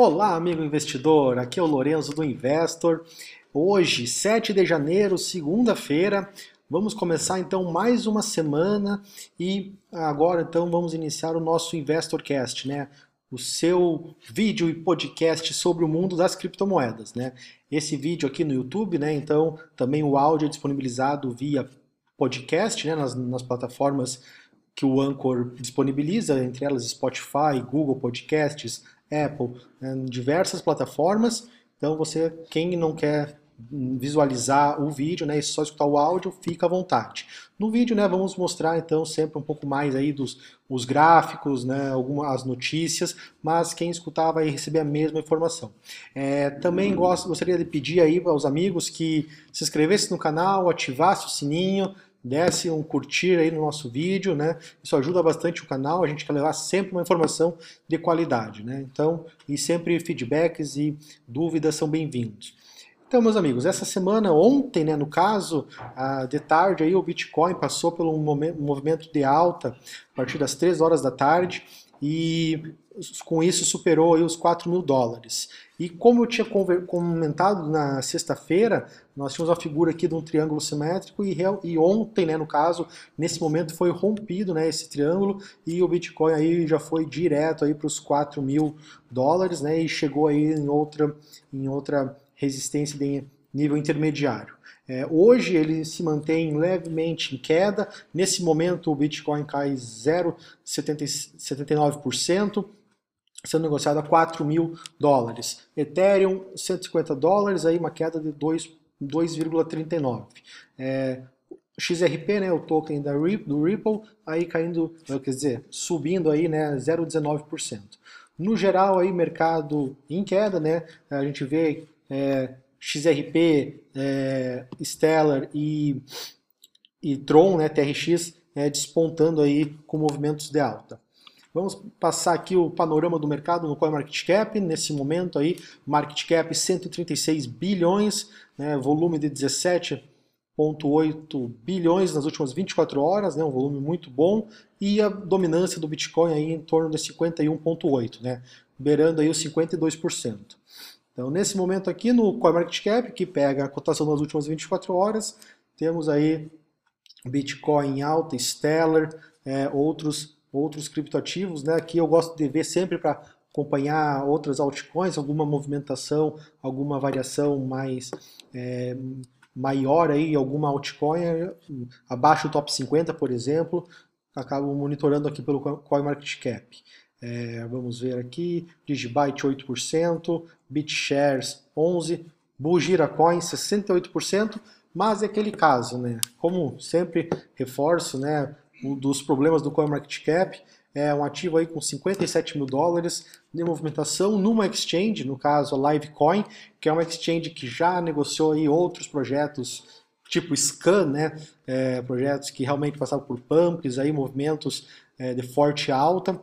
Olá, amigo investidor. Aqui é o Lorenzo do Investor. Hoje, 7 de janeiro, segunda-feira, vamos começar então mais uma semana e agora então vamos iniciar o nosso InvestorCast, né? O seu vídeo e podcast sobre o mundo das criptomoedas, né? Esse vídeo aqui no YouTube, né? Então, também o áudio é disponibilizado via podcast, né? Nas, nas plataformas que o Anchor disponibiliza, entre elas Spotify, Google Podcasts, Apple, né, diversas plataformas. Então você, quem não quer visualizar o vídeo, né, e só escutar o áudio, fica à vontade. No vídeo, né, vamos mostrar então sempre um pouco mais aí dos os gráficos, né, algumas notícias, mas quem escutar vai receber a mesma informação. É, também gosto, gostaria de pedir aí aos amigos que se inscrevessem no canal, ativasse o sininho, desse um curtir aí no nosso vídeo, né? Isso ajuda bastante o canal, a gente quer levar sempre uma informação de qualidade, né? Então, e sempre feedbacks e dúvidas são bem-vindos. Então, meus amigos, essa semana, ontem, né, no caso, de tarde, aí, o Bitcoin passou por um movimento de alta a partir das 3 horas da tarde e com isso superou os 4 mil dólares. E como eu tinha comentado na sexta-feira, nós tínhamos uma figura aqui de um triângulo simétrico e, e, ontem, né, no caso, nesse momento foi rompido né, esse triângulo e o Bitcoin aí já foi direto para os 4 mil dólares né, e chegou aí em outra, em outra resistência de nível intermediário. É, hoje ele se mantém levemente em queda, nesse momento o Bitcoin cai 0,79%, sendo negociado a 4 mil dólares. Ethereum, 150 dólares, aí uma queda de 2,39. É, XRP, né, o token da, do Ripple, aí caindo, quer dizer, subindo aí, né, 0,19%. No geral, aí mercado em queda, né, a gente vê é, XRP, é, Stellar e, e Tron, né, TRX, é, despontando aí com movimentos de alta. Vamos passar aqui o panorama do mercado no CoinMarketCap, nesse momento aí, market cap 136 bilhões, né, volume de 17,8 bilhões nas últimas 24 horas, né, um volume muito bom, e a dominância do Bitcoin aí em torno de 51,8, né, beirando aí os 52%. Então, nesse momento aqui no CoinMarketCap, que pega a cotação das últimas 24 horas, temos aí Bitcoin alta, Stellar, é, outros outros criptoativos, né, que eu gosto de ver sempre para acompanhar outras altcoins, alguma movimentação, alguma variação mais é, maior aí, alguma altcoin abaixo do top 50, por exemplo, acabo monitorando aqui pelo CoinMarketCap. É, vamos ver aqui, Digibyte 8%, BitShares 11%, Bugira Coin 68%, mas é aquele caso, né? Como sempre reforço, né? Um dos problemas do CoinMarketCap é um ativo aí com 57 mil dólares de movimentação numa exchange, no caso a Livecoin, que é uma exchange que já negociou aí outros projetos tipo Scan, né? É, projetos que realmente passavam por pumps, aí movimentos é, de forte alta,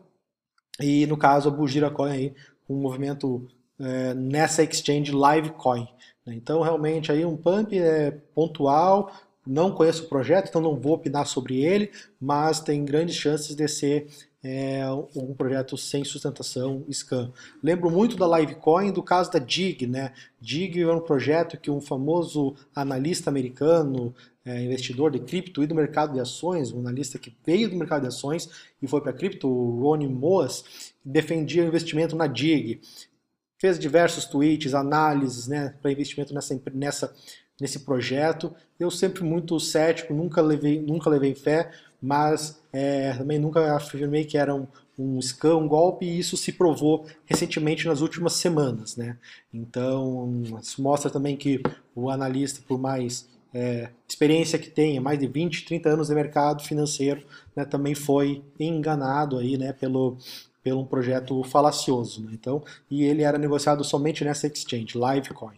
e no caso a Bugira Coin aí um movimento é, nessa exchange Livecoin. Né? Então realmente aí um pump é pontual, não conheço o projeto, então não vou opinar sobre ele, mas tem grandes chances de ser é, um projeto sem sustentação scan. Lembro muito da Livecoin, do caso da DIG, né? DIG é um projeto que um famoso analista americano, é, investidor de cripto e do mercado de ações, um analista que veio do mercado de ações e foi para cripto, o Ronnie Moas, defendia o investimento na DIG. Fez diversos tweets, análises né, para investimento nessa, nessa nesse projeto. Eu sempre muito cético, nunca levei, nunca levei fé, mas é, também nunca afirmei que era um, um scam, um golpe, e isso se provou recentemente nas últimas semanas. Né? Então, isso mostra também que o analista, por mais é, experiência que tenha, mais de 20, 30 anos de mercado financeiro, né, também foi enganado aí, né, pelo, pelo um projeto falacioso. Né? Então, e ele era negociado somente nessa exchange, Livecoin.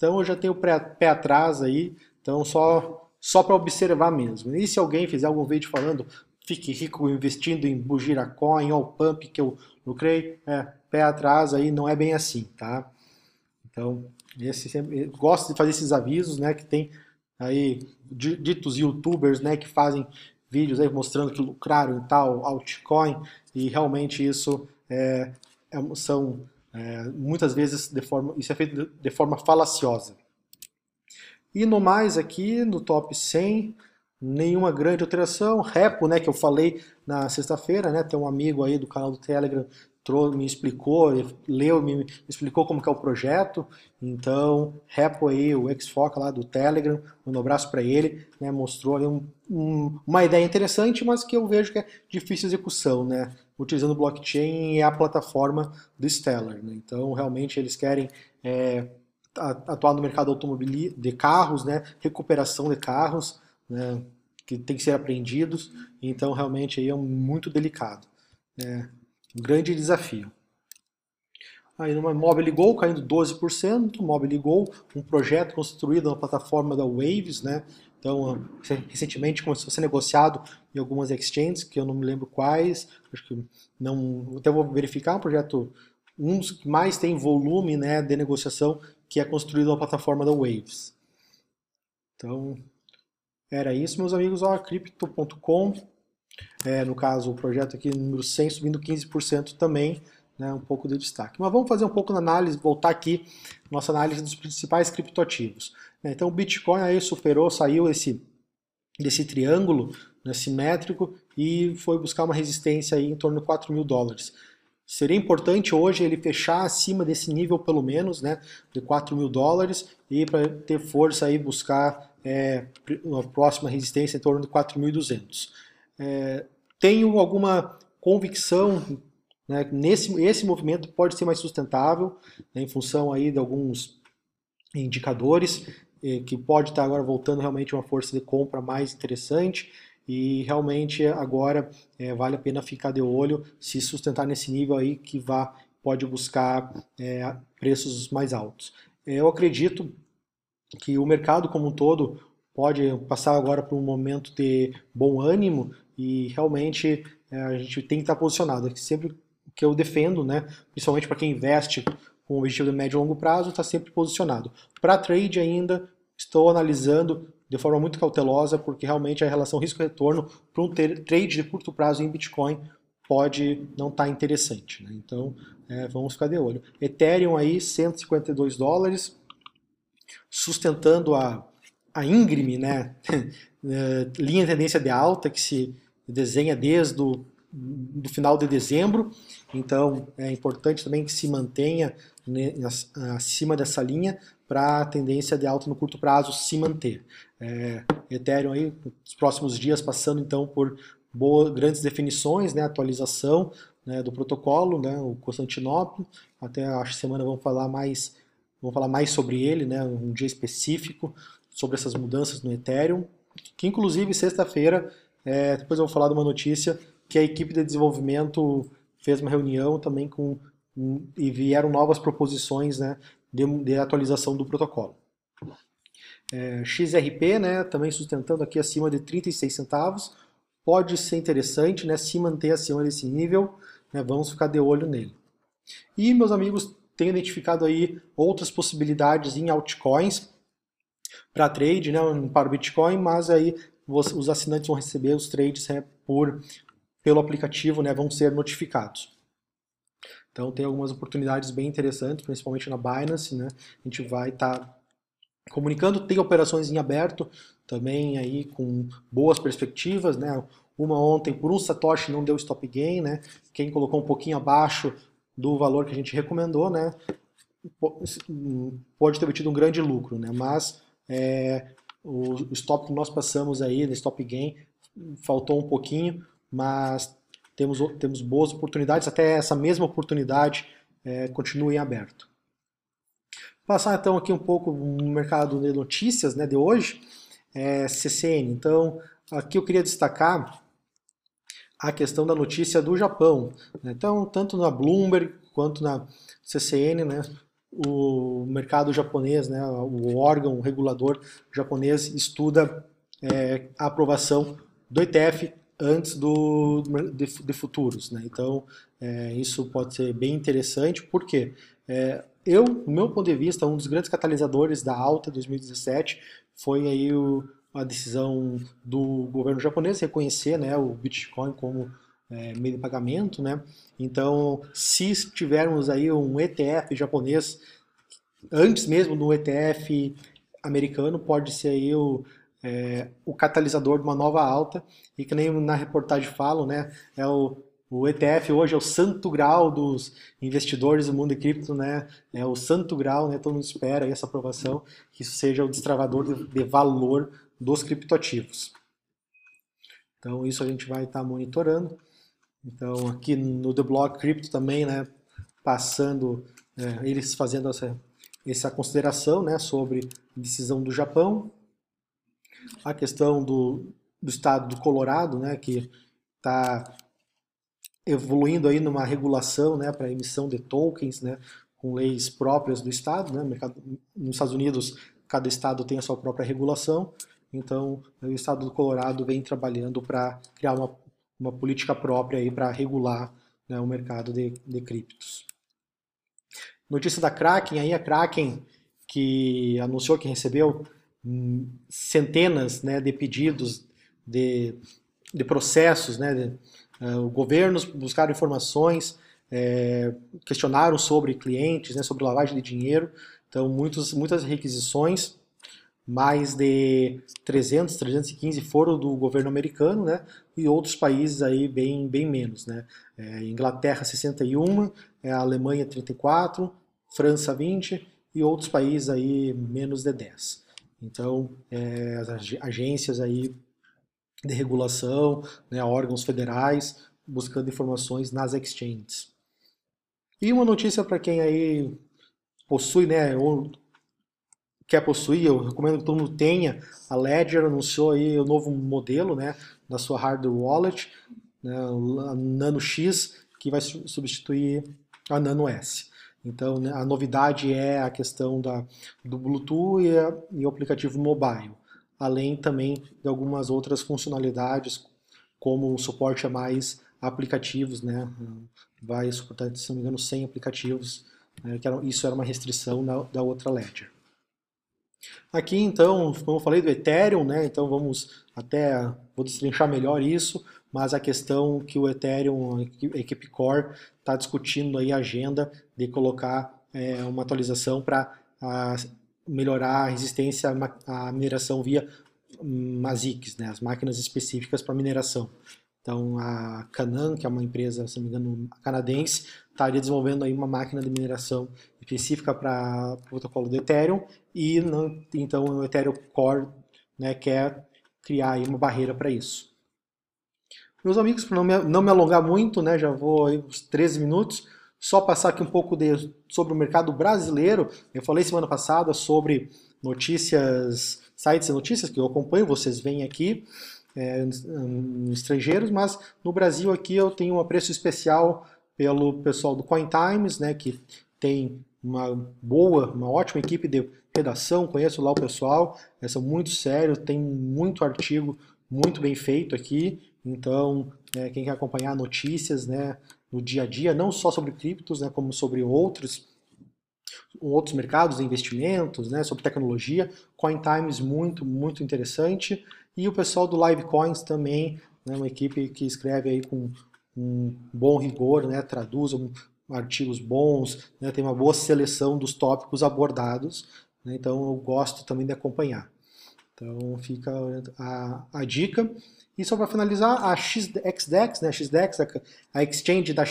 Então eu já tenho pé atrás aí, então só, só para observar mesmo. E se alguém fizer algum vídeo falando fique rico investindo em Bugira Coin ou Pump que eu lucrei, é, pé atrás aí não é bem assim, tá? Então, esse sempre, gosto de fazer esses avisos, né, que tem aí ditos youtubers, né, que fazem vídeos aí mostrando que lucraram em tal altcoin e realmente isso é, é, são É, muitas vezes de forma, isso é feito de, forma falaciosa. E no mais aqui, no top 100, nenhuma grande alteração. Repo, né, que eu falei na sexta-feira, né, tem um amigo aí do canal do Telegram me explicou, leu, me explicou como que é o projeto. Então, Repo aí, o Xfoca lá do Telegram, um abraço para ele, né, mostrou ali um, um, uma ideia interessante, mas que eu vejo que é difícil execução, né, utilizando blockchain e a plataforma do Stellar. Né? Então, realmente eles querem é, atuar no mercado automobil de carros, né, recuperação de carros, né, que tem que ser apreendidos. Então, realmente aí é muito delicado. Né. Um grande desafio. Aí no Mobile Go caindo 12%, Mobile Go, um projeto construído na plataforma da Waves, né? Então, recentemente começou a ser negociado em algumas exchanges, que eu não me lembro quais, acho que não, até vou verificar, um projeto, um dos que mais tem volume né, de negociação, que é construído na plataforma da Waves. Então, era isso, meus amigos, ó, crypto.com, é, no caso, o projeto aqui número 100 subindo 15% também, né, um pouco de destaque. Mas vamos fazer um pouco na análise, voltar aqui, nossa análise dos principais criptoativos. Né, então o Bitcoin aí superou, saiu esse, desse triângulo né, simétrico e foi buscar uma resistência aí em torno de 4 mil dólares. Seria importante hoje ele fechar acima desse nível, pelo menos, né, de 4 mil dólares, e para ter força aí buscar é, a próxima resistência em torno de 4.200 é, tenho alguma convicção né, nesse esse movimento pode ser mais sustentável né, em função aí de alguns indicadores eh, que pode estar agora voltando realmente uma força de compra mais interessante e realmente agora é, vale a pena ficar de olho se sustentar nesse nível aí que vá pode buscar é, preços mais altos. Eu acredito que o mercado como um todo pode passar agora por um momento de bom ânimo e realmente é, a gente tem que estar posicionado. É sempre que eu defendo, né, principalmente para quem investe com objetivo de médio e longo prazo, está sempre posicionado. Para trade ainda, estou analisando de forma muito cautelosa, porque realmente a relação risco-retorno para um trade de curto prazo em Bitcoin pode não estar tá interessante. Né? Então, é, vamos ficar de olho. Ethereum aí, 152 dólares, sustentando a, a íngreme né? É, linha de tendência de alta que se desenha desde o do final de dezembro, então é importante também que se mantenha acima dessa linha para a tendência de alta no curto prazo se manter. É, Ethereum aí, nos próximos dias passando então por boas, grandes definições, né, atualização né, do protocolo, né, o Constantinopla, até que semana vamos falar mais, vamos falar mais sobre ele, né, um dia específico sobre essas mudanças no Ethereum, que inclusive sexta-feira é, depois eu vou falar de uma notícia que a equipe de desenvolvimento fez uma reunião também com e vieram novas proposições né, de, de atualização do protocolo. É, XRP, né, também sustentando aqui acima de 36 centavos, pode ser interessante né, se manter acima desse nível, né, vamos ficar de olho nele. E meus amigos, tenho identificado aí outras possibilidades em altcoins para trade, né, para o Bitcoin, mas aí os assinantes vão receber os trades né, por, pelo aplicativo, né, vão ser notificados. Então tem algumas oportunidades bem interessantes, principalmente na Binance, né? A gente vai estar tá comunicando, tem operações em aberto também aí com boas perspectivas, né? Uma ontem por um satoshi não deu stop gain, né? Quem colocou um pouquinho abaixo do valor que a gente recomendou, né? Pode ter tido um grande lucro, né? Mas é, o, o stop que nós passamos aí, no stop gain, faltou um pouquinho, mas temos, temos boas oportunidades, até essa mesma oportunidade é, continue em aberto. Passar então aqui um pouco no mercado de notícias né, de hoje, é, CCN. Então, aqui eu queria destacar a questão da notícia do Japão. Né? Então, tanto na Bloomberg quanto na CCN, né, o mercado japonês, né, o órgão regulador japonês estuda é, a aprovação do ETF antes do, de, de futuros. Né? Então, é, isso pode ser bem interessante, porque é, eu, do meu ponto de vista, um dos grandes catalisadores da alta 2017 foi aí o, a decisão do governo japonês reconhecer né, o Bitcoin como é, meio de pagamento, né? Então, se tivermos aí um ETF japonês, antes mesmo do ETF americano, pode ser aí o, é, o catalisador de uma nova alta, e que nem na reportagem falam, né? É o, o ETF hoje é o santo grau dos investidores do mundo de cripto, né? É o santo grau, né? Todo mundo espera essa aprovação, que isso seja o destravador de, de valor dos criptoativos. Então, isso a gente vai estar tá monitorando. Então, aqui no The Block Crypto também, né, passando, é, eles fazendo essa, essa consideração né, sobre a decisão do Japão, a questão do, do estado do Colorado, né, que está evoluindo aí numa regulação né, para emissão de tokens, né, com leis próprias do estado. Né, mercado, nos Estados Unidos, cada estado tem a sua própria regulação, então o estado do Colorado vem trabalhando para criar uma uma política própria aí para regular né, o mercado de, de criptos. Notícia da Kraken, aí a Kraken que anunciou que recebeu hum, centenas né, de pedidos de, de processos, né, de, uh, governos buscaram informações, é, questionaram sobre clientes, né, sobre lavagem de dinheiro, então muitos, muitas requisições mais de 300, 315 foram do governo americano, né? E outros países aí bem, bem menos, né? É, Inglaterra 61, é, Alemanha 34, França 20 e outros países aí menos de 10. Então, é, as agências aí de regulação, né, órgãos federais, buscando informações nas exchanges. E uma notícia para quem aí possui, né, ou quer possuir, eu recomendo que todo mundo tenha. A Ledger anunciou aí o novo modelo né, da sua hardware wallet, né, a Nano X, que vai substituir a Nano S. Então, né, a novidade é a questão da, do Bluetooth e, a, e o aplicativo mobile, além também de algumas outras funcionalidades, como o suporte a mais aplicativos, né? vai suportar, se não me engano, 100 aplicativos, né, que era, isso era uma restrição da, da outra Ledger. Aqui então, como eu falei do Ethereum, né? Então vamos até vou destrinchar melhor isso, mas a questão que o Ethereum, a equipe Core, está discutindo aí a agenda de colocar é, uma atualização para melhorar a resistência à mineração via ASICs, né? As máquinas específicas para mineração. Então a Canaan, que é uma empresa, se não me engano, canadense, estaria desenvolvendo aí uma máquina de mineração específica para o protocolo do Ethereum e não, então o Ethereum Core né, quer criar uma barreira para isso. Meus amigos, para não me, não me alongar muito, né, já vou aí uns 13 minutos, só passar aqui um pouco de, sobre o mercado brasileiro. Eu falei semana passada sobre notícias, sites e notícias que eu acompanho, vocês veem aqui é, estrangeiros, mas no Brasil aqui eu tenho um apreço especial pelo pessoal do Coin Times, né, que tem uma boa, uma ótima equipe de redação, conheço lá o pessoal, eles são muito sérios, tem muito artigo muito bem feito aqui, então é, quem quer acompanhar notícias né, no dia a dia, não só sobre criptos, né, como sobre outros outros mercados, investimentos, né, sobre tecnologia, Coin Times muito, muito interessante, e o pessoal do Live Coins também, né, uma equipe que escreve aí com um bom rigor, né, traduz um, artigos bons, né, tem uma boa seleção dos tópicos abordados, né, então eu gosto também de acompanhar. Então fica a, a dica. E só para finalizar, a XDEX, né, a XDEX, a exchange da,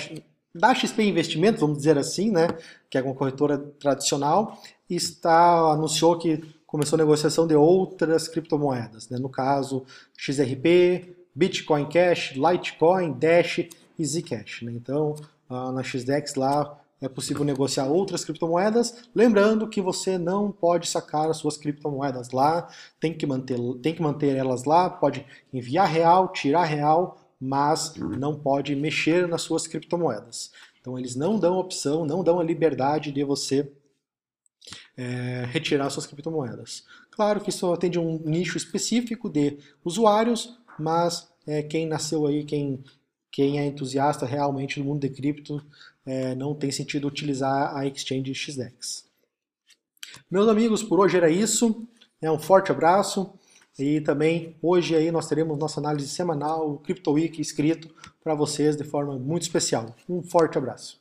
da XP Investimentos, vamos dizer assim, né, que é uma corretora tradicional, está anunciou que começou a negociação de outras criptomoedas, né, no caso XRP, Bitcoin Cash, Litecoin, Dash e Zcash. Né? Então, na XDEX lá é possível negociar outras criptomoedas, lembrando que você não pode sacar as suas criptomoedas lá, tem que manter, tem que manter elas lá, pode enviar real, tirar real, mas não pode mexer nas suas criptomoedas. Então eles não dão opção, não dão a liberdade de você é, retirar suas criptomoedas. Claro que isso atende um nicho específico de usuários, mas é, quem nasceu aí, quem quem é entusiasta realmente do mundo de cripto é, não tem sentido utilizar a Exchange XDEX. Meus amigos, por hoje era isso. É um forte abraço. E também hoje aí nós teremos nossa análise semanal, o Crypto Week escrito para vocês de forma muito especial. Um forte abraço.